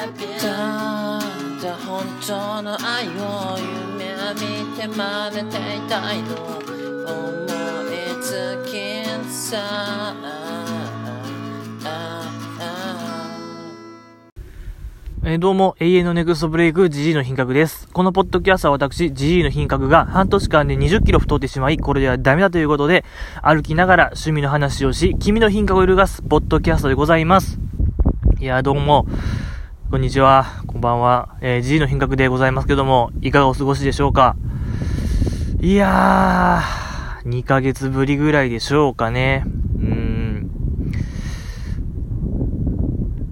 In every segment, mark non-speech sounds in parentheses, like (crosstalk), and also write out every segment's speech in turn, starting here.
ただ本当の愛を夢見て真似ていたいの思いつきさえどうも、永遠のネクストブレイク、ジジイの品格です。このポッドキャストは私、ジジイの品格が半年間で20キロ太ってしまい、これではダメだということで、歩きながら趣味の話をし、君の品格を揺るがすポッドキャストでございます。いや、どうも、こんにちは、こんばんは、えー、ジジイの品格でございますけども、いかがお過ごしでしょうか？いやー、2ヶ月ぶりぐらいでしょうかね。うん。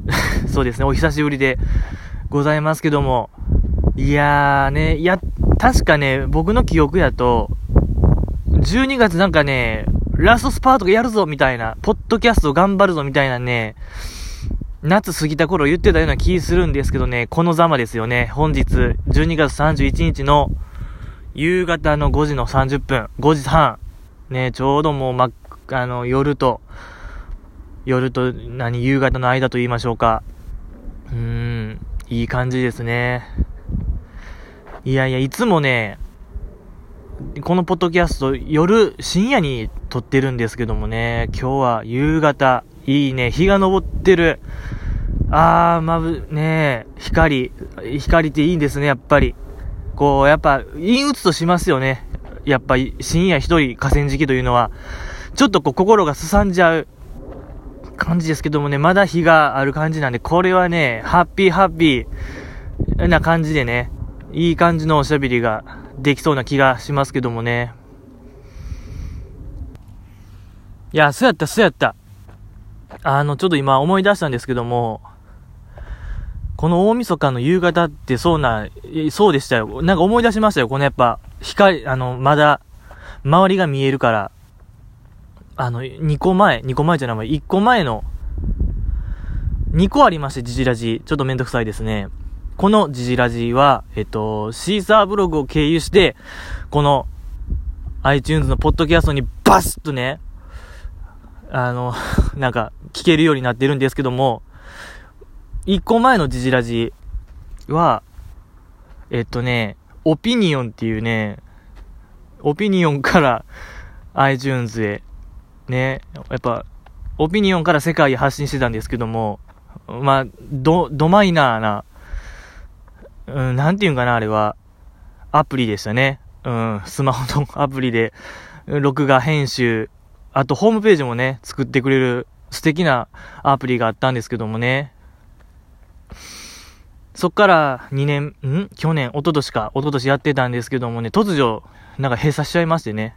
(laughs) そうですね、お久しぶりでございますけども。いやーね、いや、確かね、僕の記憶やと、12月なんかね、ラストスパートがやるぞみたいな、ポッドキャスト頑張るぞみたいなね、夏過ぎた頃言ってたような気するんですけどね、このざまですよね。本日、12月31日の夕方の5時の30分、5時半。ね、ちょうどもうま、あの、夜と、夜と、何、夕方の間と言いましょうか。うーん、いい感じですね。いやいや、いつもね、このポッドキャスト、夜、深夜に撮ってるんですけどもね、今日は夕方、いいね、日が昇ってる。あー、まぶ、ね光、光っていいんですね、やっぱり。こう、やっぱ、陰鬱としますよね。やっぱり、深夜一人河川敷というのは、ちょっとこう、心がすさんじゃう感じですけどもね、まだ日がある感じなんで、これはね、ハッピーハッピーな感じでね、いい感じのおしゃべりができそうな気がしますけどもね。いや、そうやった、そうやった。あの、ちょっと今思い出したんですけども、この大晦日の夕方ってそうな、そうでしたよ。なんか思い出しましたよ。このやっぱ、光、あの、まだ、周りが見えるから、あの、2個前、2個前じゃない、1個前の、2個ありまして、ジジラジ。ちょっとめんどくさいですね。このジジラジは、えっと、シーサーブログを経由して、この、iTunes のポッドキャストにバスッとね、あの、(laughs) なんか、聞けるようになってるんですけども、1個前のジジラジは、えっとね、オピニオンっていうね、オピニオンから iTunes へ、ね、やっぱ、オピニオンから世界へ発信してたんですけども、まあ、ド、ドマイナーな、うん、なんていうんかな、あれは、アプリでしたね。うん、スマホのアプリで、録画、編集、あとホームページもね、作ってくれる素敵なアプリがあったんですけどもね。そっから2年、ん？去年、一昨年か、一昨年やってたんですけどもね、突如、なんか閉鎖しちゃいましてね。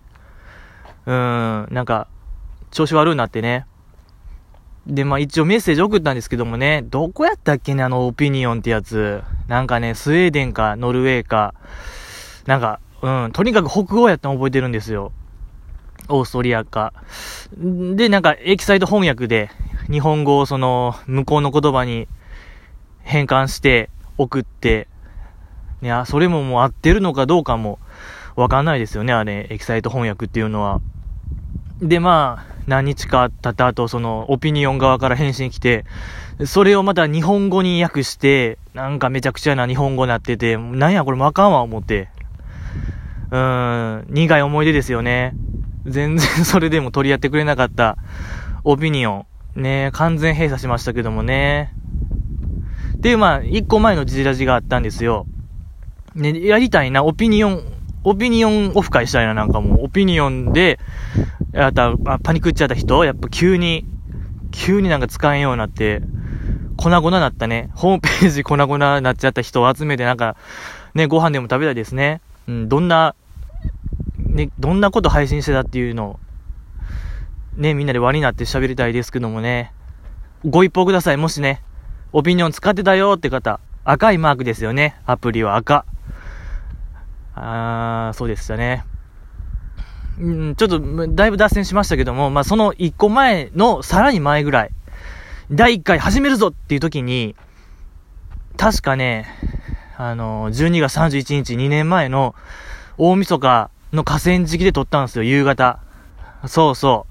うーん、なんか、調子悪くなってね。で、まあ一応メッセージ送ったんですけどもね、どこやったっけね、あのオピニオンってやつ。なんかね、スウェーデンか、ノルウェーか、なんか、うん、とにかく北欧やったの覚えてるんですよ。オーストリアか。で、なんか、エキサイト翻訳で、日本語をその、向こうの言葉に変換して、送って、いや、それももう合ってるのかどうかも、わかんないですよね、あれ、エキサイト翻訳っていうのは。で、まあ、何日か経った後、その、オピニオン側から返信来て、それをまた日本語に訳して、なんかめちゃくちゃな日本語になってて、なんやこれもあかんわ、思って。うーん、苦い思い出ですよね。全然それでも取り合ってくれなかった、オピニオン。ね完全閉鎖しましたけどもね。っていう、まあ、一個前のジジラジがあったんですよ。ね、やりたいな、オピニオン、オピニオンオフ会したいな、なんかもう、オピニオンで、やった、あパニックっちゃった人、やっぱ急に、急になんか使えんようになって、粉々になったね、ホームページ粉々になっちゃった人を集めて、なんか、ね、ご飯でも食べたいですね。うん、どんな、ね、どんなこと配信してたっていうのを、ね、みんなで輪になって喋りたいですけどもね。ご一報ください、もしね、オピニオン使ってたよって方、赤いマークですよね。アプリは赤。あー、そうでしたね。うん、ちょっと、だいぶ脱線しましたけども、まあ、その一個前の、さらに前ぐらい、第一回始めるぞっていう時に、確かね、あの、12月31日、2年前の大晦日の河川敷で撮ったんですよ、夕方。そうそ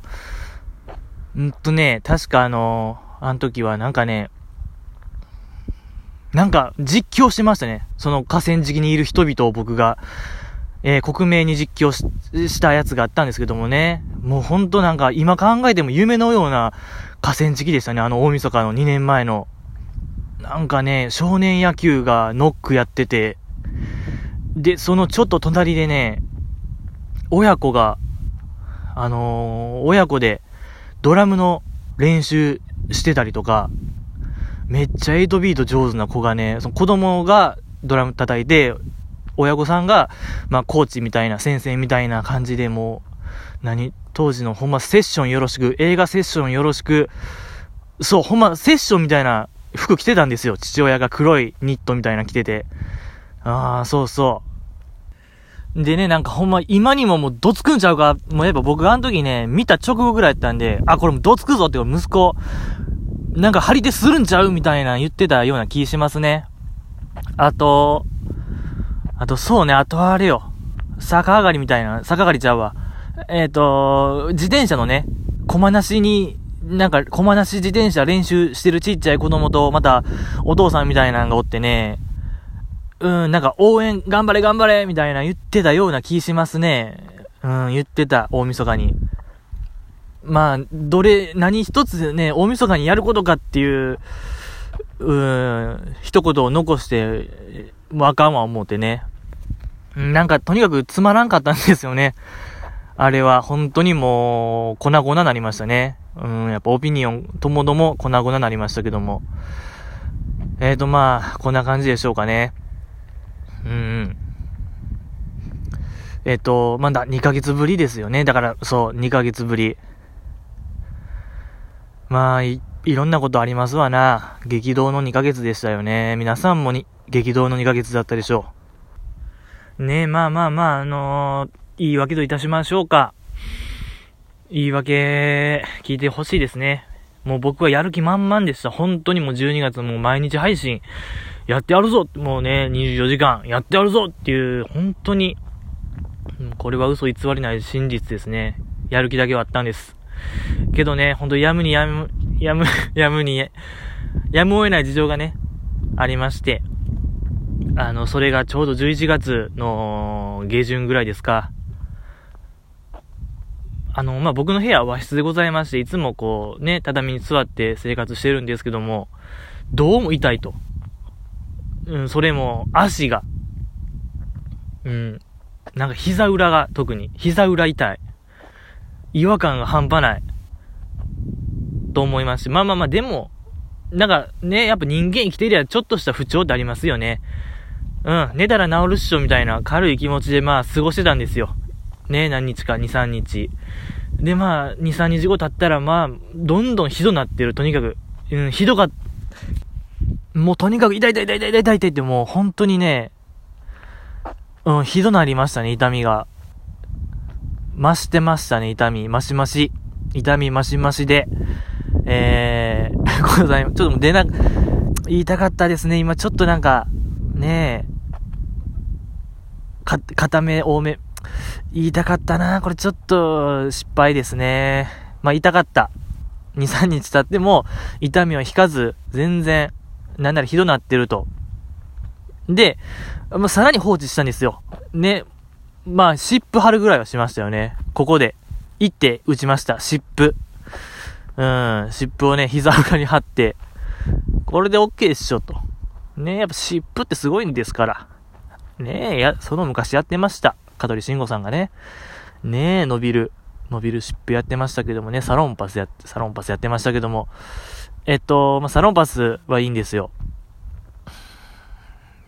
う。んとね、確かあのー、あの時はなんかね、なんか実況してましたね。その河川敷にいる人々を僕が、えー、克明に実況したやつがあったんですけどもね。もうほんとなんか今考えても夢のような河川敷でしたね。あの大晦日の2年前の。なんかね、少年野球がノックやってて、で、そのちょっと隣でね、親子が、あのー、親子でドラムの練習してたりとか、めっちゃ8ビート上手な子がね、その子供がドラム叩いて、親御さんが、まあ、コーチみたいな、先生みたいな感じでもう、何、当時のほんまセッションよろしく、映画セッションよろしく、そう、ほんまセッションみたいな服着てたんですよ。父親が黒いニットみたいな着てて。ああ、そうそう。でね、なんかほんま今にももうどつくんちゃうか、もうやっぱ僕あの時ね、見た直後ぐらいやったんで、あ、これもどつくぞって息子、なんか張り手するんちゃうみたいな言ってたような気しますね。あと、あとそうね、あとあれよ。逆上がりみたいな、逆上がりちゃうわ。えっ、ー、と、自転車のね、駒なしに、なんか、駒なし自転車練習してるちっちゃい子供と、また、お父さんみたいなのがおってね、うん、なんか応援、頑張れ頑張れみたいな言ってたような気しますね。うん、言ってた、大晦日に。まあ、どれ、何一つね、大晦日にやることかっていう、うん、一言を残して、もうあかんわ思うてね。なんか、とにかくつまらんかったんですよね。あれは、本当にもう、粉々なりましたね。うん、やっぱオピニオンともども粉々なりましたけども。えーと、まあ、こんな感じでしょうかね。うん。えっ、と、まだ2ヶ月ぶりですよね。だから、そう、2ヶ月ぶり。まあ、い、いろんなことありますわな。激動の2ヶ月でしたよね。皆さんもに、激動の2ヶ月だったでしょう。ねえ、まあまあまあ、あのー、言い訳といたしましょうか。言い訳、聞いてほしいですね。もう僕はやる気満々でした。本当にもう12月もう毎日配信、やってやるぞもうね、24時間、やってやるぞっていう、本当に、これは嘘偽りない真実ですね。やる気だけはあったんです。けどね、ほんとやむにやむ、やむ、(laughs) やむに、やむを得ない事情がね、ありまして、あの、それがちょうど11月の下旬ぐらいですか。あの、まあ、僕の部屋は和室でございまして、いつもこう、ね、畳に座って生活してるんですけども、どうも痛いと。うん、それも、足が。うん、なんか膝裏が、特に、膝裏痛い。違和感が半端ない。と思いますし、まあまあまあ、でも、なんかね、やっぱ人間生きてりゃちょっとした不調ってありますよね。うん、寝たら治るっしょみたいな軽い気持ちでまあ過ごしてたんですよ。ね、何日か、2、3日。でまあ、2、3日後経ったらまあ、どんどんひどなってる、とにかく。うん、ひどかった、もうとにかく痛い痛い痛い痛い痛い痛いってもう本当にね、うん、ひどなりましたね、痛みが。増してましたね、痛み。増し増し。痛み増し増しで。えー、(laughs) ごめんなさい。ちょっと出な、言いたかったですね。今ちょっとなんか、ねえ、か、固め多め。言いたかったな。これちょっと失敗ですね。まあ、痛かった。2、3日経っても、痛みは引かず、全然、なんならひどなってると。で、まあ、さらに放置したんですよ。ね。まあ、湿布貼るぐらいはしましたよね。ここで。行って打ちました。湿布。うん、湿布をね、膝裏に貼って、これで OK っしょと。ねやっぱ湿布ってすごいんですから。ねえ、や、その昔やってました。香取慎吾さんがね。ねえ、伸びる、伸びる湿布やってましたけどもね、サロンパスやって、サロンパスやってましたけども、えっと、まあ、サロンパスはいいんですよ。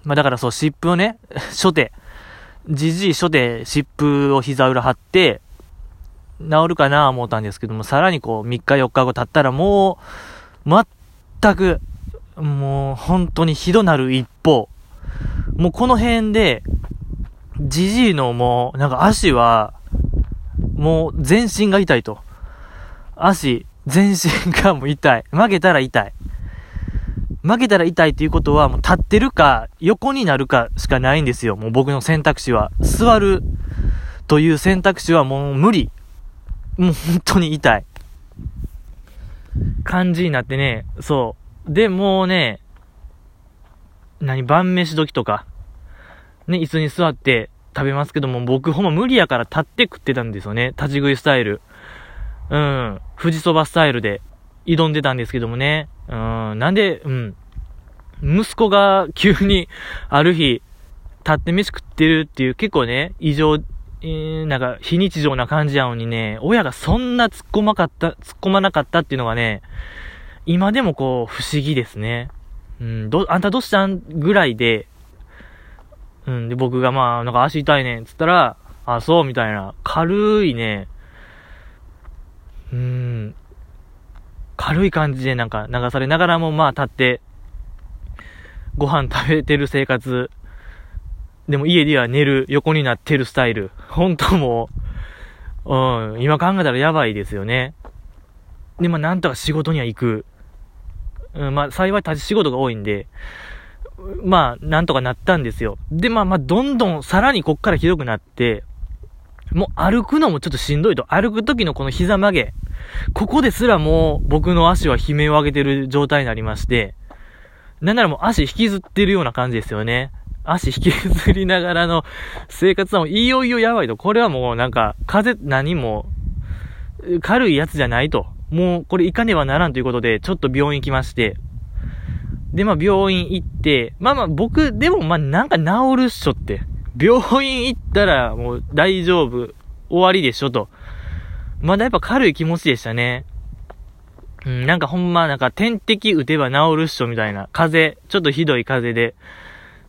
まあ、だからそう、湿布をね、(laughs) 初手、じじい初手湿布を膝裏貼って、治るかな思ったんですけども、さらにこう、3日4日後経ったらもう、全く、もう、本当にひどなる一方、もうこの辺で、じじいのもう、なんか足は、もう全身が痛いと。足、全身がもう痛い。負けたら痛い。負けたら痛いっていうことは、もう立ってるか、横になるかしかないんですよ。もう僕の選択肢は。座るという選択肢はもう無理。もう本当に痛い。感じになってね、そう。で、もうね、何、晩飯時とか、ね、椅子に座って食べますけども、僕ほんま無理やから立って食ってたんですよね。立ち食いスタイル。うん。富士そばスタイルで挑んでたんですけどもね。うん。なんで、うん。息子が急にある日、立って飯食ってるっていう結構ね、異常、えー、なんか非日常な感じやのにね、親がそんな突っ込まかった、突っ込まなかったっていうのがね、今でもこう不思議ですね。うん、ど、あんたどうしたんぐらいで、うん、で僕がまあ、なんか足痛いねんっつったら、あ、そうみたいな、軽いね、うん、軽い感じでなんか流されながらもまあ立って、ご飯食べてる生活、でも家では寝る、横になってるスタイル。(laughs) 本当もう、うん、今考えたらやばいですよね。で、まあなんとか仕事には行く。うん、まあ幸い立ち仕事が多いんで、まあなんとかなったんですよ。で、まあまあどんどんさらにこっからひどくなって、もう歩くのもちょっとしんどいと。歩く時のこの膝曲げ。ここですらもう僕の足は悲鳴を上げてる状態になりまして、なんならもう足引きずってるような感じですよね。足引きずりながらの生活はもういよいよやばいと。これはもうなんか風何も軽いやつじゃないと。もうこれ行かねばならんということで、ちょっと病院行きまして、で、まあ病院行って、まあまあ僕、でもまあなんか治るっしょって。病院行ったらもう大丈夫、終わりでしょと。まだやっぱ軽い気持ちでしたね。うん、なんかほんまなんか点滴打てば治るっしょみたいな。風、ちょっとひどい風で。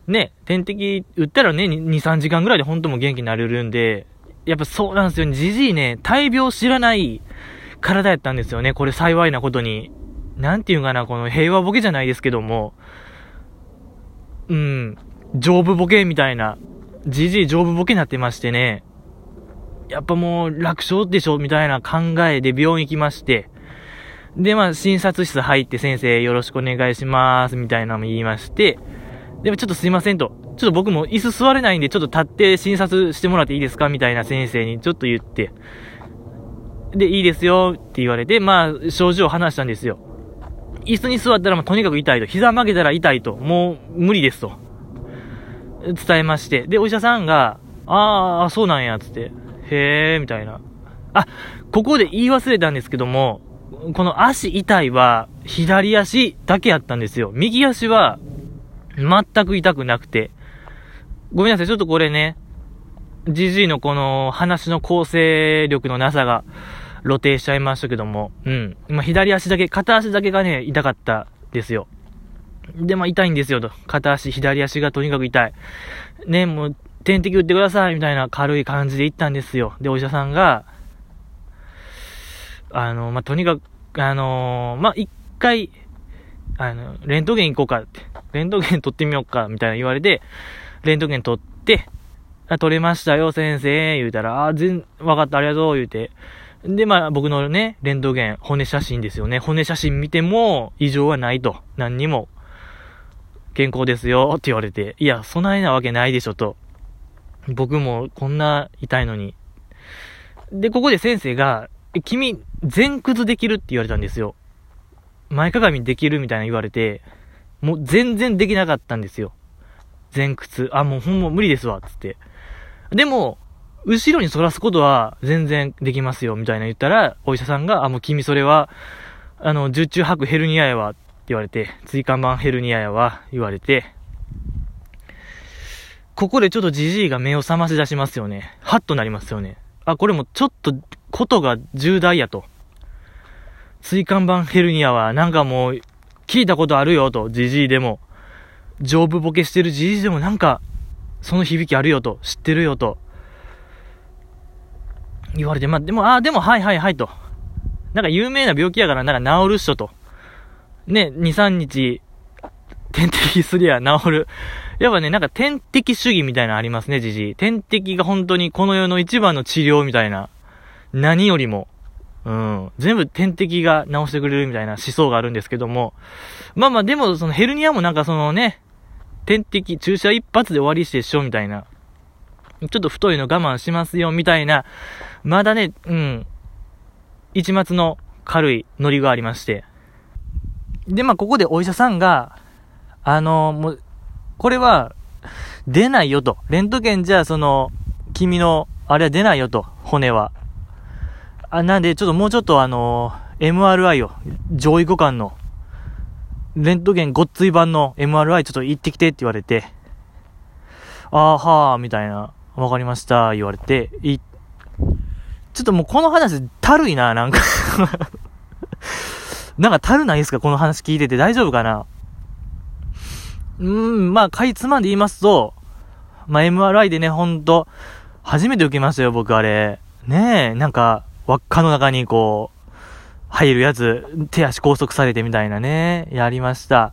ね、点滴打ったらね、2、3時間ぐらいで本当も元気になれるんで、やっぱそうなんですよね。じじいね、大病知らない体やったんですよね。これ幸いなことに。なんていうかな、この平和ボケじゃないですけども、うん、丈夫ボケみたいな、じじい丈夫ボケになってましてね、やっぱもう楽勝でしょみたいな考えで病院行きまして、で、まあ、診察室入って先生よろしくお願いします、みたいなのも言いまして、でもちょっとすいませんと。ちょっと僕も椅子座れないんで、ちょっと立って診察してもらっていいですかみたいな先生にちょっと言って、で、いいですよって言われて、まあ、症状を話したんですよ。椅子に座ったら、まあ、とにかく痛いと。膝曲げたら痛いと。もう、無理ですと。伝えまして。で、お医者さんが、ああ、そうなんや、つって。へえ、みたいな。あ、ここで言い忘れたんですけども、この足痛いは、左足だけやったんですよ。右足は、全く痛くなくて。ごめんなさい、ちょっとこれね、じじいのこの話の構成力のなさが、露呈しちゃいましたけども、うん。ま、左足だけ、片足だけがね、痛かったですよ。で、まあ、痛いんですよと。片足、左足がとにかく痛い。ね、もう、点滴打ってください、みたいな軽い感じで行ったんですよ。で、お医者さんが、あの、まあ、とにかく、あのー、まあ、一回、あの、レントゲン行こうかって。レントゲン取ってみようか、みたいな言われて、レントゲン取って、あ、取れましたよ、先生、言うたら、あ、全、わかった、ありがとう、言うて、で、まあ、僕のね、レントゲン、骨写真ですよね。骨写真見ても、異常はないと。何にも、健康ですよ、って言われて。いや、そないなわけないでしょ、と。僕も、こんな痛いのに。で、ここで先生が、君、前屈できるって言われたんですよ。前かがみできるみたいな言われて、もう全然できなかったんですよ。前屈。あ、もうほんま無理ですわ、つって。でも、後ろに反らすことは全然できますよ、みたいな言ったら、お医者さんが、あ、もう君それは、あの、十中八九ヘルニアやわ、言われて、椎間板ヘルニアやわ、言われて、ここでちょっとじじいが目を覚まし出しますよね。ハッとなりますよね。あ、これもちょっと、ことが重大やと。椎間板ヘルニアは、なんかもう、聞いたことあるよと、じじいでも。丈夫ボケしてるじじいでもなんか、その響きあるよと、知ってるよと。言われて、まあ、でも、ああ、でも、はいはいはいと。なんか有名な病気やから、なんか治るっしょと。ね、2、3日、点滴すりゃ治る。やっぱね、なんか点滴主義みたいなのありますね、じじい。点滴が本当にこの世の一番の治療みたいな。何よりも。うん。全部点滴が治してくれるみたいな思想があるんですけども。まあまあ、でも、そのヘルニアもなんかそのね、点滴、注射一発で終わりしてしょみたいな。ちょっと太いの我慢しますよ、みたいな、まだね、うん、一末の軽いノリがありまして。で、まあ、ここでお医者さんが、あのもう、これは、出ないよと。レントゲンじゃ、その、君の、あれは出ないよと、骨は。あ、なんで、ちょっともうちょっとあの MRI を、上位互換の、レントゲンごっつい版の MRI ちょっと行ってきてって言われて、ああ、はあ、みたいな、わかりました、言われて、い、ちょっともうこの話、たるいな、なんかなんかたるないですかこの話聞いてて大丈夫かな？うーん、まあ、かいつまんで言いますと、まあ、MRI でね、ほんと、初めて受けましたよ、僕あれ。ねえ、なんか、輪っかの中にこう、入るやつ、手足拘束されてみたいなね、やりました。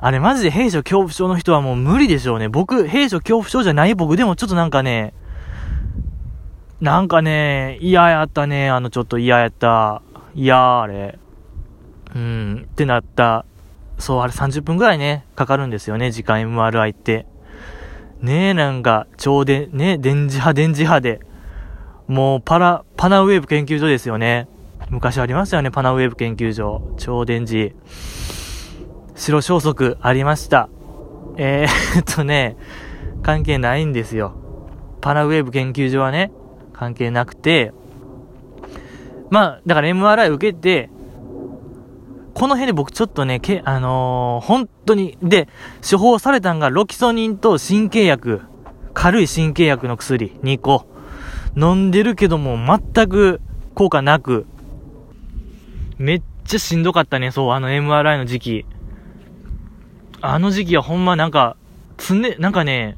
あれマジで兵所恐怖症の人はもう無理でしょうね。僕、兵所恐怖症じゃない僕でもちょっとなんかね、なんかね、嫌やったね、あのちょっと嫌やった。嫌あれ。うん、ってなった。そう、あれ30分ぐらいね、かかるんですよね、時間 MRI って。ねえ、なんか、超電、ね、電磁波、電磁波で。もう、パラ、パナウェーブ研究所ですよね。昔ありましたよね、パナウェーブ研究所。超電磁。白消息ありました。えー、っとね、関係ないんですよ。パナウェーブ研究所はね、関係なくて、まあ、だから MRI 受けて、この辺で僕ちょっとね、け、あのー、本当に、で、処方されたんがロキソニンと神経薬、軽い神経薬の薬。2個、飲んでるけども全く効果なく、めっちゃしんどかったね、そう、あの MRI の時期。あの時期はほんまなんか、つね、なんかね、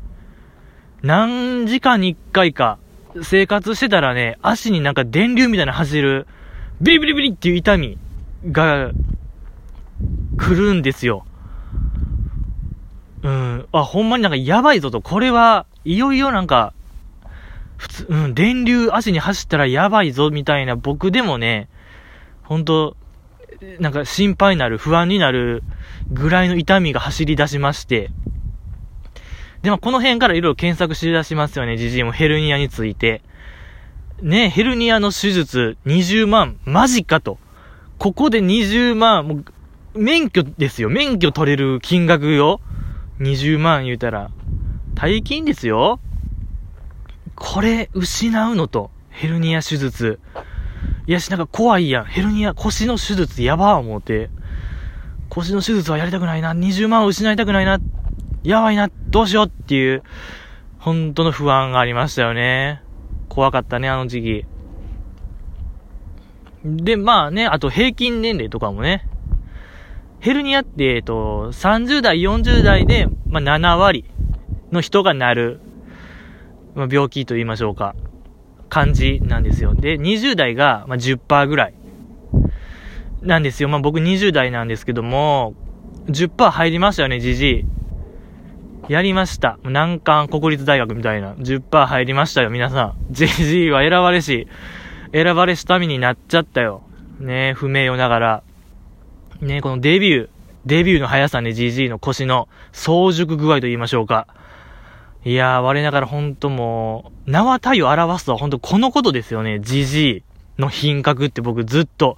何時間に一回か、生活してたらね、足になんか電流みたいな走る、ビリビリビリっていう痛みが来るんですよ。うん。あ、ほんまになんかやばいぞと。これは、いよいよなんか、普通、うん、電流足に走ったらやばいぞ、みたいな僕でもね、ほんと、なんか心配になる、不安になるぐらいの痛みが走り出しまして、で、まあ、この辺からいろいろ検索しだしますよね、じじいもヘルニアについて。ね、ヘルニアの手術20万、マジかと。ここで20万、もう免許ですよ。免許取れる金額よ。20万言うたら。大金ですよ。これ、失うのと。ヘルニア手術。いやし、なんか怖いやん。ヘルニア、腰の手術やばー思うて。腰の手術はやりたくないな。20万を失いたくないな。やばいな。どうしようっていう、本当の不安がありましたよね。怖かったね、あの時期。で、まあね、あと平均年齢とかもね、ヘルニアって、えっと、30代、40代で、まあ、7割の人がなる、まあ、病気と言いましょうか。感じなんですよ。で、20代が、まあ、10%ぐらい。なんですよ。まあ、僕20代なんですけども、10%入りましたよね、じじい。やりました。難関国立大学みたいな。10%入りましたよ、皆さん。じじいは選ばれし、選ばれし民になっちゃったよ。ね不名誉ながら。ね、このデビュー、デビューの速さね、GG の腰の早熟具合と言いましょうか。いやー、我ながらほんともう、縄体を表すとはほんとこのことですよね。GG の品格って僕ずっと、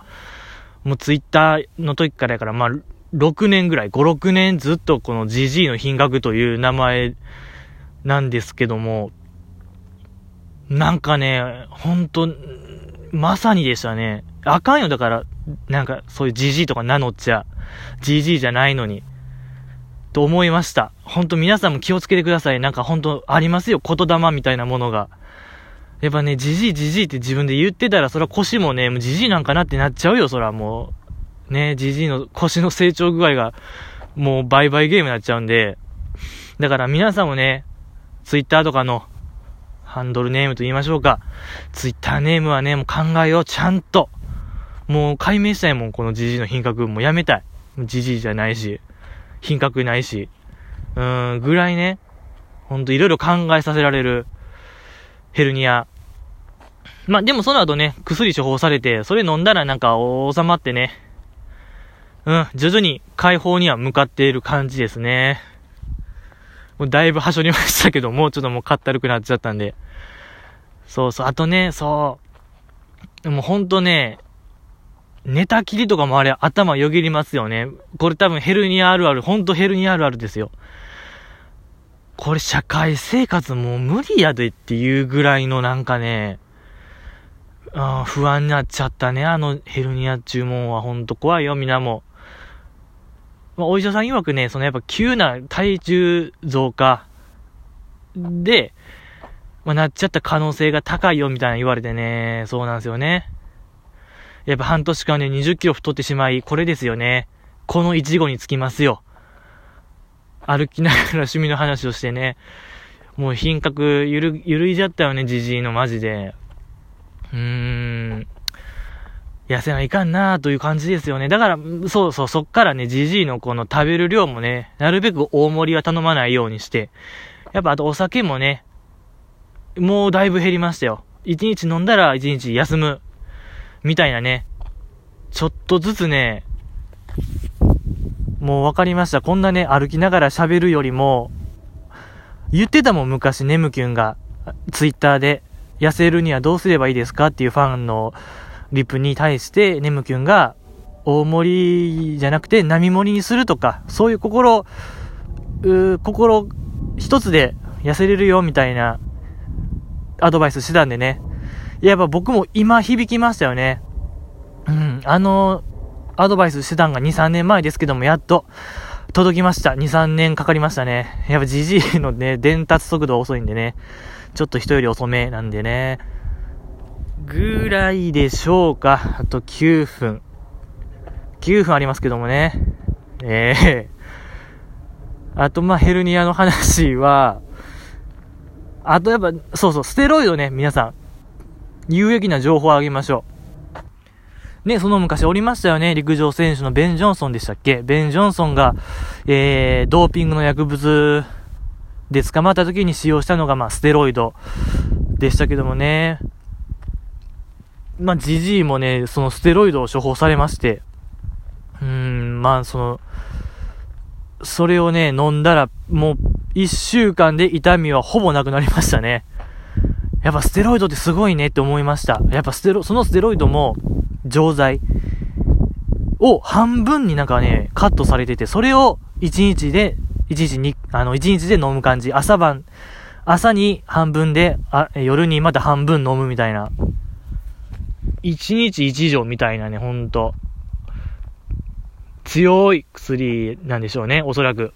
もうツイッターの時からやから、まあ、6年ぐらい、5、6年ずっとこの GG の品格という名前なんですけども、なんかね、ほんと、まさにでしたね。あかんよ、だから、なんか、そういう GG とか名乗っちゃ、GG じゃないのに。と思いました。ほんと皆さんも気をつけてください。なんかほんとありますよ。言霊みたいなものが。やっぱね、じじいじじいって自分で言ってたら、そら腰もね、もうじじいなんかなってなっちゃうよ、そらもう。ね、じじいの腰の成長具合が、もう倍々ゲームになっちゃうんで。だから皆さんもね、ツイッターとかのハンドルネームと言いましょうか。ツイッターネームはね、もう考えよう、ちゃんと。もう解明したいもん、このじじいの品格。もうやめたい。じじいじゃないし、品格ないし。うーん、ぐらいね、ほんといろいろ考えさせられるヘルニア。まあ、でもその後ね、薬処方されて、それ飲んだらなんか収まってね、うん、徐々に解放には向かっている感じですね。もうだいぶはしょりましたけど、もうちょっともうかったるくなっちゃったんで。そうそう。あとね、そう。もうほんとね、寝たきりとかもあれ頭よぎりますよね。これ多分ヘルニアあるある、ほんとヘルニアあるあるですよ。これ社会生活もう無理やでっていうぐらいのなんかね、あ不安になっちゃったね。あのヘルニア注文はほんと怖いよ、みんなも。まあ、お医者さん曰くね、そのやっぱ急な体重増加で、まあ、なっちゃった可能性が高いよみたいな言われてね、そうなんですよね。やっぱ半年間で20キロ太ってしまい、これですよね。このイチゴにつきますよ。歩きながら趣味の話をしてね。もう品格ゆる、ゆるいじゃったよね、じじいのマジで。うーん。痩せないかんなーという感じですよね。だから、そうそう、そっからね、じじいのこの食べる量もね、なるべく大盛りは頼まないようにして、やっぱあとお酒もね、もうだいぶ減りましたよ。一日飲んだら一日休む。みたいなね。ちょっとずつね、もう分かりました。こんなね、歩きながら喋るよりも、言ってたもん、昔、ネムキュンが、ツイッターで、痩せるにはどうすればいいですかっていうファンのリプに対して、ネムキュンが、大盛りじゃなくて波盛りにするとか、そういう心、う心一つで痩せれるよみたいなアドバイスしてたんでね。やっぱ僕も今響きましたよね。うん、あの、アドバイスしてたんが2、3年前ですけども、やっと届きました。2、3年かかりましたね。やっぱじじいのね、伝達速度遅いんでね。ちょっと人より遅めなんでね。ぐらいでしょうか。あと9分。9分ありますけどもね。ええー、あと、まヘルニアの話は、あとやっぱ、そうそう、ステロイドね、皆さん。有益な情報をあげましょう。ね、その昔おりましたよね。陸上選手のベン・ジョンソンでしたっけ？ベン・ジョンソンが、えー、ドーピングの薬物で捕まった時に使用したのが、まあ、ステロイドでしたけどもね。まあ、ジジイもね、そのステロイドを処方されまして、うーん、まあ、その、それをね、飲んだら、もう、一週間で痛みはほぼなくなりましたね。やっぱステロイドってすごいねって思いました。やっぱステロ、そのステロイドも、錠剤を半分になんかね、カットされてて、それを1日で、1日に、あの、1日で飲む感じ。朝晩、朝に半分で、あ、夜にまた半分飲むみたいな。1日1錠みたいなね、ほんと。強い薬なんでしょうね、おそらく。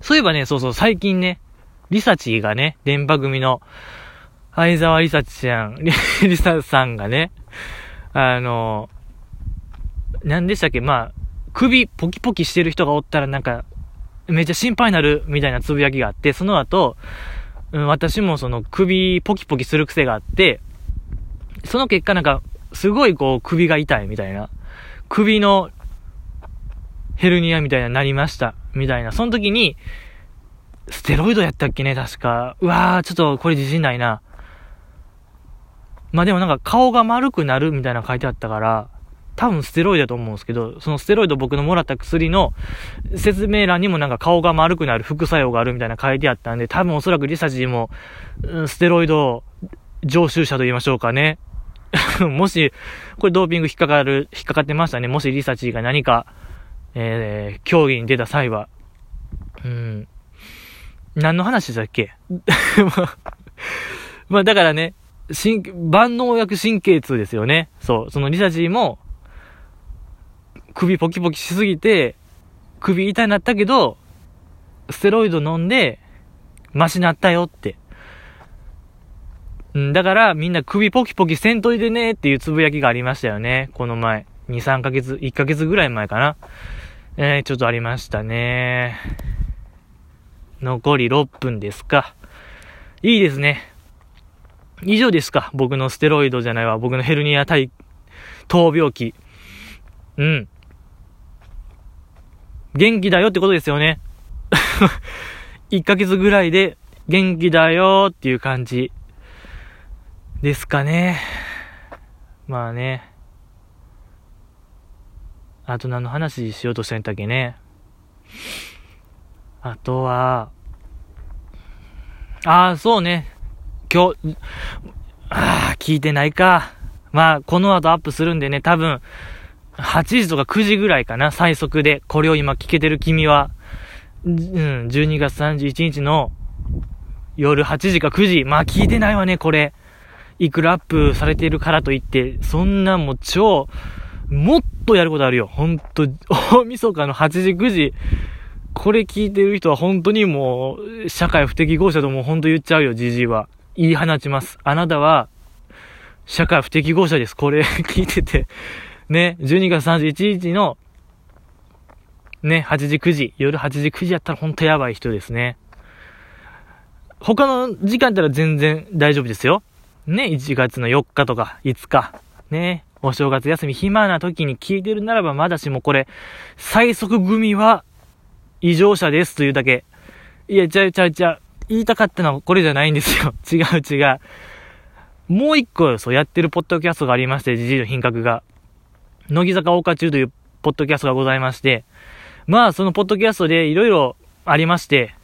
そういえばね、そうそう、最近ね、リサチがね、電波組の、相沢りさちゃん、(laughs) りささんがね、あの、何でしたっけ、まあ、首ポキポキしてる人がおったらなんか、めっちゃ心配になるみたいなつぶやきがあって、その後、うん、私もその首ポキポキする癖があって、その結果なんか、すごいこう首が痛いみたいな、首のヘルニアみたいななりました、みたいな。その時に、ステロイドやったっけね、確か。うわー、ちょっとこれ自信ないな。まあでもなんか顔が丸くなるみたいな書いてあったから、多分ステロイドだと思うんですけど、そのステロイド僕のもらった薬の説明欄にもなんか顔が丸くなる副作用があるみたいな書いてあったんで、多分おそらくリサジーも、ステロイド常習者と言いましょうかね。(laughs) もし、これドーピング引っかかる、引っかかってましたね。もしリサチーが何か、えー、競技に出た際は。うん。何の話だっけ？(laughs) まあ (laughs) だからね、神、万能薬神経痛ですよね。そう。そのリサジーも、首ポキポキしすぎて、首痛いなったけど、ステロイド飲んで、マシなったよって。うん、だからみんな首ポキポキせんといてねっていうつぶやきがありましたよね。この前。2、3ヶ月、1ヶ月ぐらい前かな。えー、ちょっとありましたね。残り6分ですか。いいですね。以上ですか僕のステロイドじゃないわ。僕のヘルニア対、闘病気。うん。元気だよってことですよね。(laughs) 1ヶ月ぐらいで元気だよっていう感じですかね。まあね。あと何の話しようとしたんだっけね。あとは、ああ、そうね。今日、ああ、聞いてないか。まあ、この後アップするんでね、多分、8時とか9時ぐらいかな、最速で。これを今聞けてる君は、うん、12月31日の夜8時か9時。まあ聞いてないわね、これ。いくらアップされてるからといって、そんなもう超、もっとやることあるよ。ほんと、大晦日の8時9時。これ聞いてる人は本当にもう、社会不適合者とも本当言っちゃうよ、じじいは。言い放ちます。あなたは、社会不適合者です。これ (laughs) 聞いてて。ね、12月31日の、ね、8時9時、夜8時9時やったら本当やばい人ですね。他の時間だったら全然大丈夫ですよ。ね、1月の4日とか5日。ね、お正月休み暇な時に聞いてるならばまだしもこれ、最速組は異常者ですというだけ。いや、ちゃうちゃうちゃう。言いたかったのはこれじゃないんですよ。(laughs) 違う違う。もう一個、そうやってるポッドキャストがありまして、じじいの品格が。乃木坂岡中というポッドキャストがございまして、まあ、そのポッドキャストでいろいろありまして、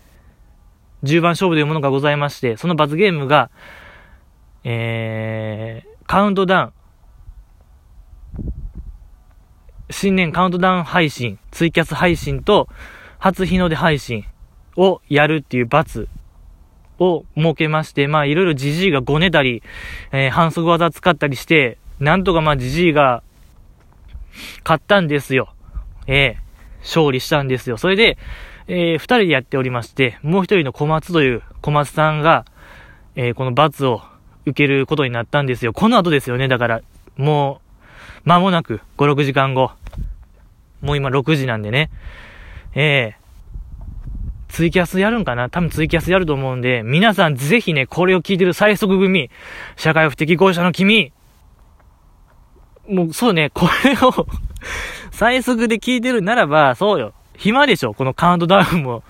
10番勝負というものがございまして、その罰ゲームが、えー、カウントダウン。新年カウントダウン配信、ツイキャス配信と、初日の出配信をやるっていう罰を設けまして、まあいろいろじじいがごねたり、えー、反則技使ったりして、なんとかまあじじいが勝ったんですよ。ええー、勝利したんですよ。それで、えー、二人でやっておりまして、もう一人の小松という小松さんが、えー、この罰を受けることになったんですよ。この後ですよね。だから、もう、間もなく、5、6時間後。もう今6時なんでね。ええー、ツイキャスやるんかな？多分ツイキャスやると思うんで、皆さんぜひね、これを聞いてる最速組、社会不適合者の君、もうそうね、これを (laughs) 最速で聞いてるならば、そうよ。暇でしょこのカウントダウンも。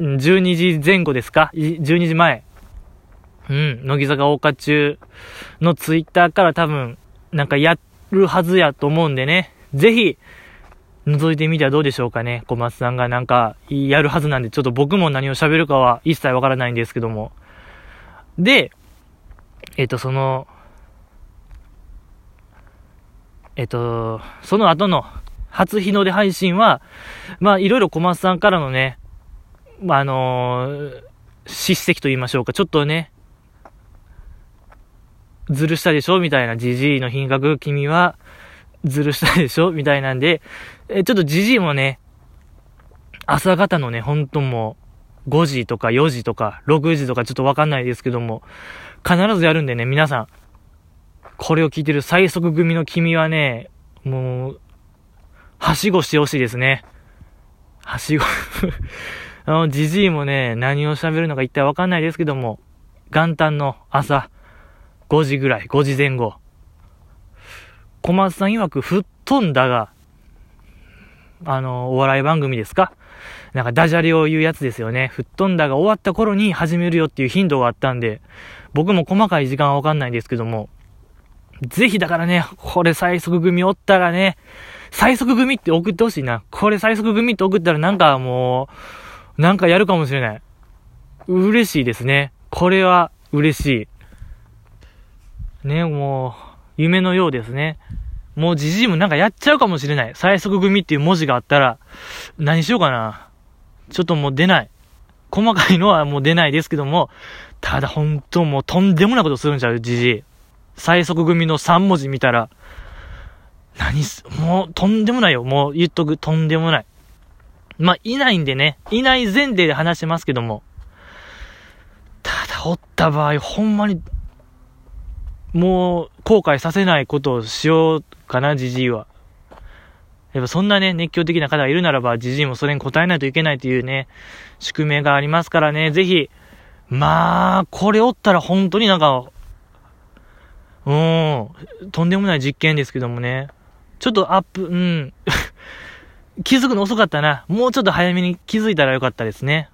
12時前後ですか ?12 時前。うん。乃木坂大花中のツイッターから多分、なんかやるはずやと思うんでね。ぜひ、覗いてみてはどうでしょうかね。小松さんがなんか、やるはずなんで、ちょっと僕も何を喋るかは一切わからないんですけども。で、えっ、と、その、えっ、と、その後の初日の出配信は、まあ、いろいろ小松さんからのね、まあのー、叱責と言いましょうか、ちょっとね、ずるしたでしょ？みたいな、じじいの品格、君は、ずるしたでしょ？みたいなんで、え、ちょっとじじいもね、朝方のね、ほんともう、5時とか4時とか6時とかちょっとわかんないですけども、必ずやるんでね、皆さん、これを聞いてる最速組の君はね、もう、はしごしてほしいですね。はしご (laughs) あの、じじいもね、何を喋るのか一体わかんないですけども、元旦の朝、5時ぐらい、5時前後。小松さん曰く、吹っ飛んだが、あの、お笑い番組ですか？なんかダジャレを言うやつですよね。吹っ飛んだが終わった頃に始めるよっていう頻度があったんで、僕も細かい時間はわかんないんですけども、ぜひだからね、これ最速組おったらね、最速組って送ってほしいな。これ最速組って送ったらなんかもう、なんかやるかもしれない。嬉しいですね。これは嬉しい。ね、もう、夢のようですね。もうじじいもなんかやっちゃうかもしれない。最速組っていう文字があったら、何しようかな。ちょっともう出ない。細かいのはもう出ないですけども、ただ本当もうとんでもないことするんちゃう、じじい。最速組の3文字見たら、何す、もうとんでもないよ。もう言っとく、とんでもない。まあ、いないんでね、いない前提で話しますけども、ただおった場合、ほんまに、もう後悔させないことをしようかな、じじいは。やっぱそんなね、熱狂的な方がいるならば、じじいもそれに応えないといけないというね、宿命がありますからね、ぜひ、まあ、これおったら本当になんか、うん、とんでもない実験ですけどもね。ちょっとアップ、うん。(laughs) 気づくの遅かったな。もうちょっと早めに気づいたらよかったですね。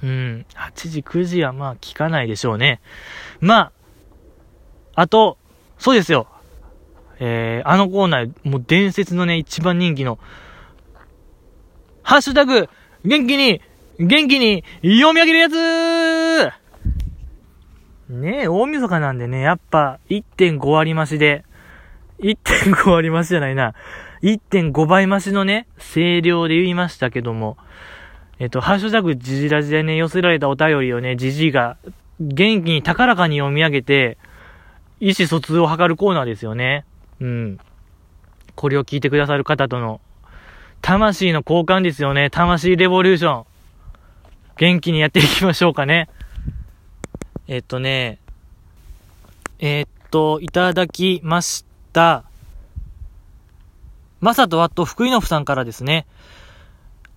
うん。8時、9時はまあ聞かないでしょうね。まあ、あと、そうですよ。えー、あのコーナー、もう伝説のね、一番人気の、ハッシュタグ、元気に、元気に読み上げるやつねえ、大晦日なんでね、やっぱ1.5割増しで、1.5割増しじゃないな。1.5倍増しのね、声量で言いましたけども、えっと、ハッシュタグジジラジでね、寄せられたお便りをね、ジジが元気に高らかに読み上げて、意思疎通を図るコーナーですよね。うん。これを聞いてくださる方との、魂の交換ですよね。魂レボリューション。元気にやっていきましょうかね。えっとね、えー、っと、いただきました。まさとわっと福井のふさんからですね。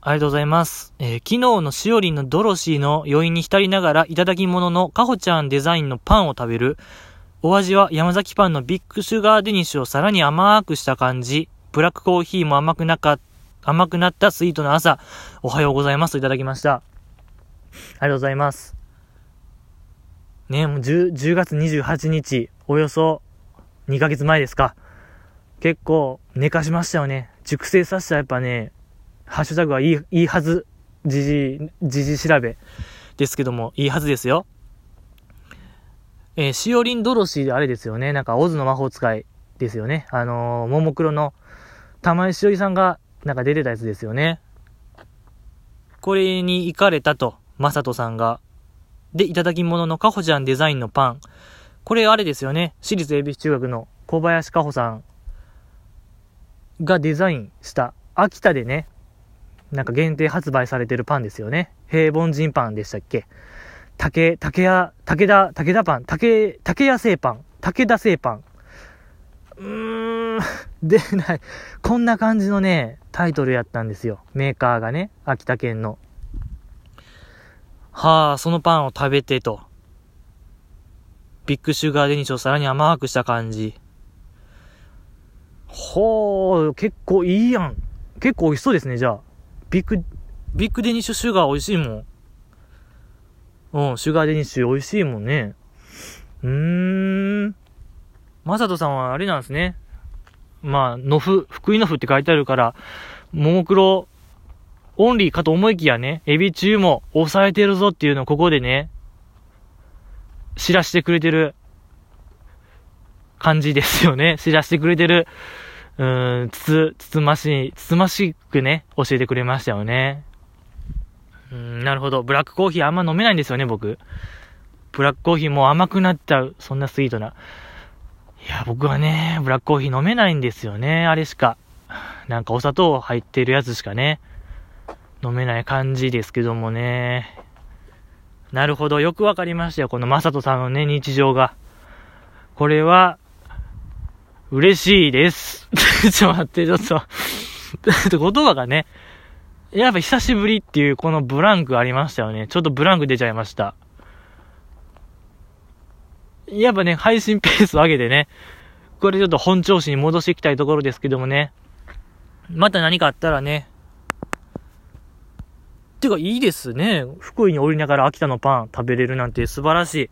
ありがとうございます。えー、昨日のしおりんのドロシーの余韻に浸りながらいただき物のかほちゃんデザインのパンを食べる。お味は山崎パンのビッグシュガーデニッシュをさらに甘くした感じ。ブラックコーヒーも甘くなか、甘くなったスイートな朝。おはようございますといただきました。ありがとうございます。ね、もう 10, 10月28日、およそ2ヶ月前ですか。結構寝かしましたよね。熟成させたらやっぱね、ハッシュタグはいい、いいはず。じじ、じじ調べ。ですけども、いいはずですよ。えー、しおりんドロシーであれですよね。なんか、オズの魔法使いですよね。あのー、ももクロの玉井しおりさんが、なんか出てたやつですよね。これに行かれたと、まさとさんが。で、いただき物のかほちゃんデザインのパン。これあれですよね。私立恵比寿中学の小林かほさんがデザインした秋田でね、なんか限定発売されてるパンですよね。平凡人パンでしたっけ竹、竹屋、竹田、竹田パン、竹、竹屋製パン、竹田製パン。うーん、出ない。こんな感じのね、タイトルやったんですよ。メーカーがね、秋田県の。はあ、そのパンを食べてと。ビッグシュガーデニッシュをさらに甘くした感じ。ほー、結構いいやん。結構美味しそうですね、じゃあ。ビッグ、ビッグデニッシュシュガー美味しいもん。うん、シュガーデニッシュ美味しいもんね。うーん。まさとさんはあれなんですね。まあ、のふ、福井のふって書いてあるから、ももクロオンリーかと思いきやね、エビ中も抑えてるぞっていうのをここでね、知らしてくれてる感じですよね。知らしてくれてるうーん、つつ、つつましい、つつましくね、教えてくれましたよね。うん、なるほど。ブラックコーヒーあんま飲めないんですよね、僕。ブラックコーヒーもう甘くなっちゃう。そんなスイートな。いや、僕はね、ブラックコーヒー飲めないんですよね、あれしか。なんかお砂糖入ってるやつしかね、飲めない感じですけどもね。なるほど、よくわかりましたよ、このマサトさんのね、日常が。これは、嬉しいです。(laughs) ちょっと待って、ちょっと (laughs) 言葉がね、やっぱ久しぶりっていうこのブランクありましたよね。ちょっとブランク出ちゃいました。やっぱね、配信ペースを上げてね、これちょっと本調子に戻していきたいところですけどもね。また何かあったらね。てか、いいですね。福井に降りながら秋田のパン食べれるなんて素晴らしい。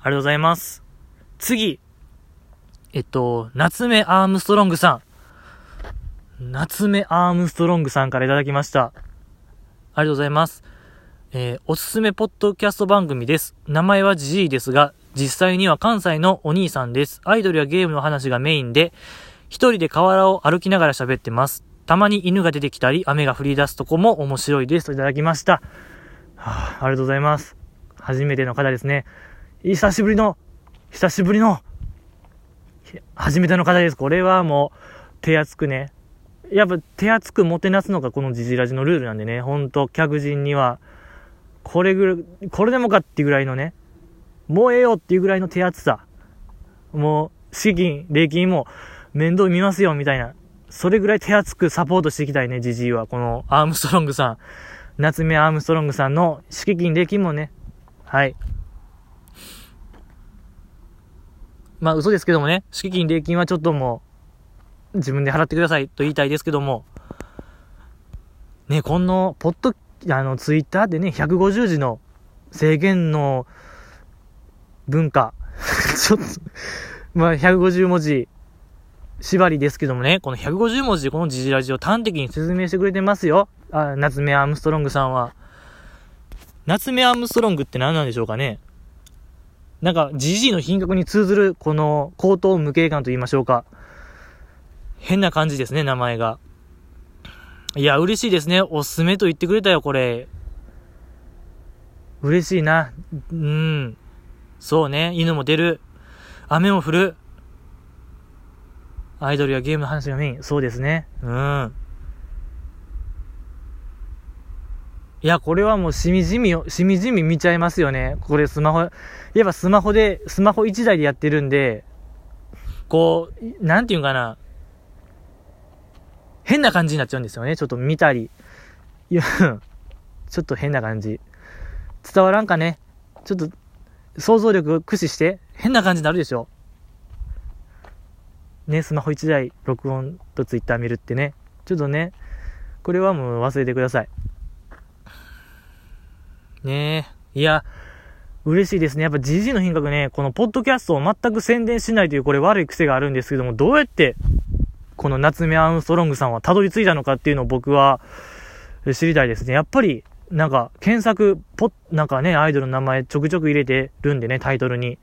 ありがとうございます。次。えっと、夏目アームストロングさん。夏目アームストロングさんからいただきました。ありがとうございます。えー、おすすめポッドキャスト番組です。名前はジジイですが、実際には関西のお兄さんです。アイドルやゲームの話がメインで、一人で河原を歩きながら喋ってます。たまに犬が出てきたり、雨が降り出すとこも面白いです。といただきました。はあ、ありがとうございます。初めての方ですね。久しぶりの、久しぶりの、初めての方です。これはもう、手厚くね。やっぱ手厚くもてなすのがこのジジラジのルールなんでね、ほんと、客人には、これぐらい、これでもかっていうぐらいのね、もうええよっていうぐらいの手厚さ。もう、資金、礼金も面倒見ますよ、みたいな。それぐらい手厚くサポートしていきたいね、ジジイは。このアームストロングさん。夏目アームストロングさんの敷金、礼金もね、はい。まあ嘘ですけどもね、敷金、礼金はちょっともう、自分で払ってくださいと言いたいですけども、ね、この、ポッド、あの、ツイッターでね、150字の制限の文化、(laughs) ちょっと、まあ、150文字縛りですけどもね、この150文字でこの時事ラジオ端的に説明してくれてますよ。あ、夏目アームストロングさんは。夏目アームストロングって何なんでしょうかねなんか、ジジイの品格に通ずる、この、高等無形感と言いましょうか。変な感じですね、名前が。いや、嬉しいですね。おすすめと言ってくれたよ、これ。嬉しいな。うん。そうね、犬も出る。雨も降る。アイドルやゲームの話がメイン。そうですね。うん。いや、これはもうしみじみ、しみじみ見ちゃいますよね。これスマホ、やっぱスマホで、スマホ1台でやってるんで、こう、なんていうかな。変な感じになっちゃうんですよね。ちょっと見たり。いや、(laughs) ちょっと変な感じ。伝わらんかね。ちょっと、想像力駆使して、変な感じになるでしょ。ね、スマホ1台、録音とツイッター見るってね。ちょっとね、これはもう忘れてください。ねえ。いや、嬉しいですね。やっぱ GG の品格ね、このポッドキャストを全く宣伝しないというこれ悪い癖があるんですけども、どうやってこの夏目アームストロングさんはたどり着いたのかっていうのを僕は知りたいですね。やっぱり、なんか、検索、ポなんかね、アイドルの名前ちょくちょく入れてるんでね、タイトルに。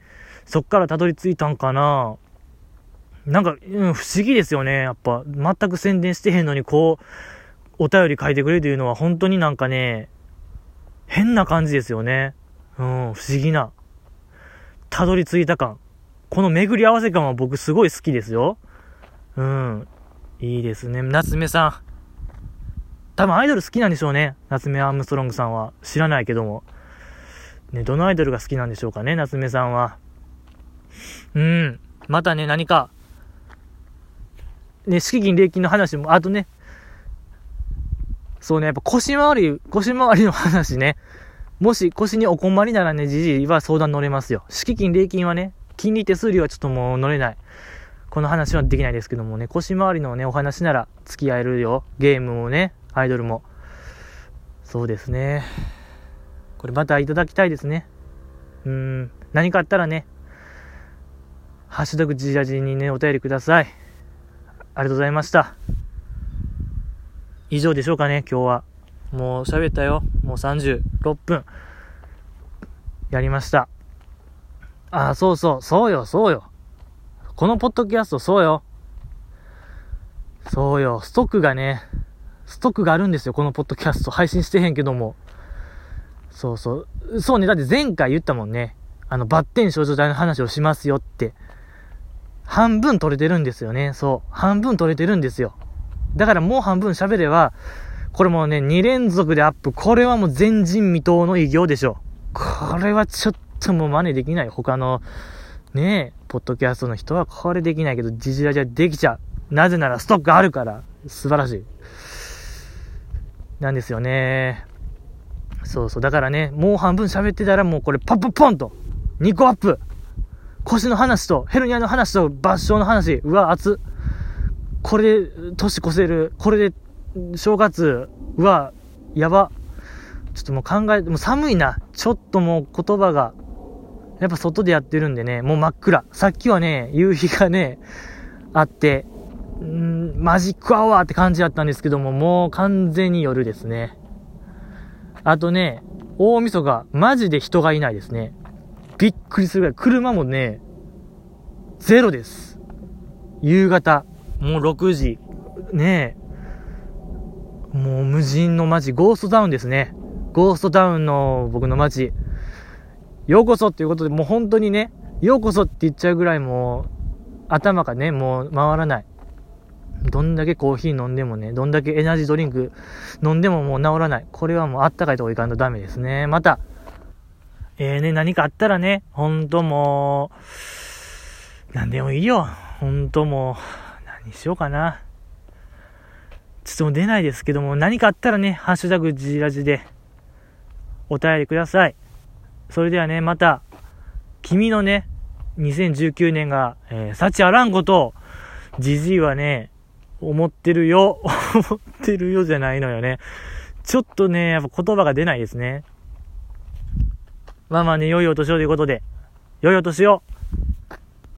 そっからたどり着いたんかななんか、うん、不思議ですよね。やっぱ、全く宣伝してへんのに、こう、お便り書いてくれるというのは本当になんかね、変な感じですよね。うん、不思議な。たどり着いた感。この巡り合わせ感は僕すごい好きですよ。うん。いいですね。夏目さん。多分アイドル好きなんでしょうね。夏目アームストロングさんは。知らないけども。ね、どのアイドルが好きなんでしょうかね、夏目さんは。うん。またね、何か、ね、敷金礼金の話も、あとね、そうね、やっぱ腰回り、腰回りの話ね。もし腰にお困りならね、じじいは相談乗れますよ。敷金、礼金はね、金利手数料はちょっともう乗れない。この話はできないですけどもね、腰回りのね、お話なら付き合えるよ。ゲームもね、アイドルも。そうですね。これまたいただきたいですね。うん、何かあったらね、ハッシュタグジジラジにね、お便りください。ありがとうございました。以上でしょうかね、今日は。もう喋ったよ。もう36分。やりました。あ、そうそう、そうよ、そうよ。このポッドキャスト、そうよ。そうよ、ストックがね、ストックがあるんですよ、このポッドキャスト。配信してへんけども。そうそう。そうね、だって前回言ったもんね。あの、バッテン少女隊の話をしますよって。半分取れてるんですよね。そう。半分取れてるんですよ。だからもう半分喋れば、これもね、2連続でアップ。これはもう前人未到の偉業でしょ。これはちょっともう真似できない。他の、ねえ、ポッドキャストの人はこれできないけど、ジジラじゃできちゃう。なぜならストックあるから。素晴らしい。なんですよね。そうそう。だからね、もう半分喋ってたらもうこれパッパッポンと、2個アップ。腰の話と、ヘルニアの話と、抜笑の話。うわ、熱。これで年越せる、これで正月、うわ、やば。ちょっともう考え、もう寒いな。ちょっともう言葉が、やっぱ外でやってるんでね、もう真っ暗。さっきはね、夕日がね、あって、んマジックアワーって感じだったんですけども、もう完全に夜ですね。あとね、大晦日、マジで人がいないですね。びっくりするぐらい。車もね、ゼロです。夕方。もう6時。ねえ。もう無人の街、ゴーストタウンですね。ゴーストタウンの僕の街。ようこそっていうことで、もう本当にね、ようこそって言っちゃうぐらいもう、頭がね、もう回らない。どんだけコーヒー飲んでもね、どんだけエナジードリンク飲んでももう治らない。これはもうあったかいとこ行かんとダメですね。また、えーね、何かあったらね、ほんともう、なんでもいいよ。ほんともう、にしようかな。ちょっと出ないですけども、何かあったらね、ハッシュタグジラジでお便りください。それではね、また、君のね、2019年が、えー、幸あらんことを、じじいはね、思ってるよ、(laughs) 思ってるよじゃないのよね。ちょっとね、やっぱ言葉が出ないですね。まあまあね、良いお年をということで、良いお年を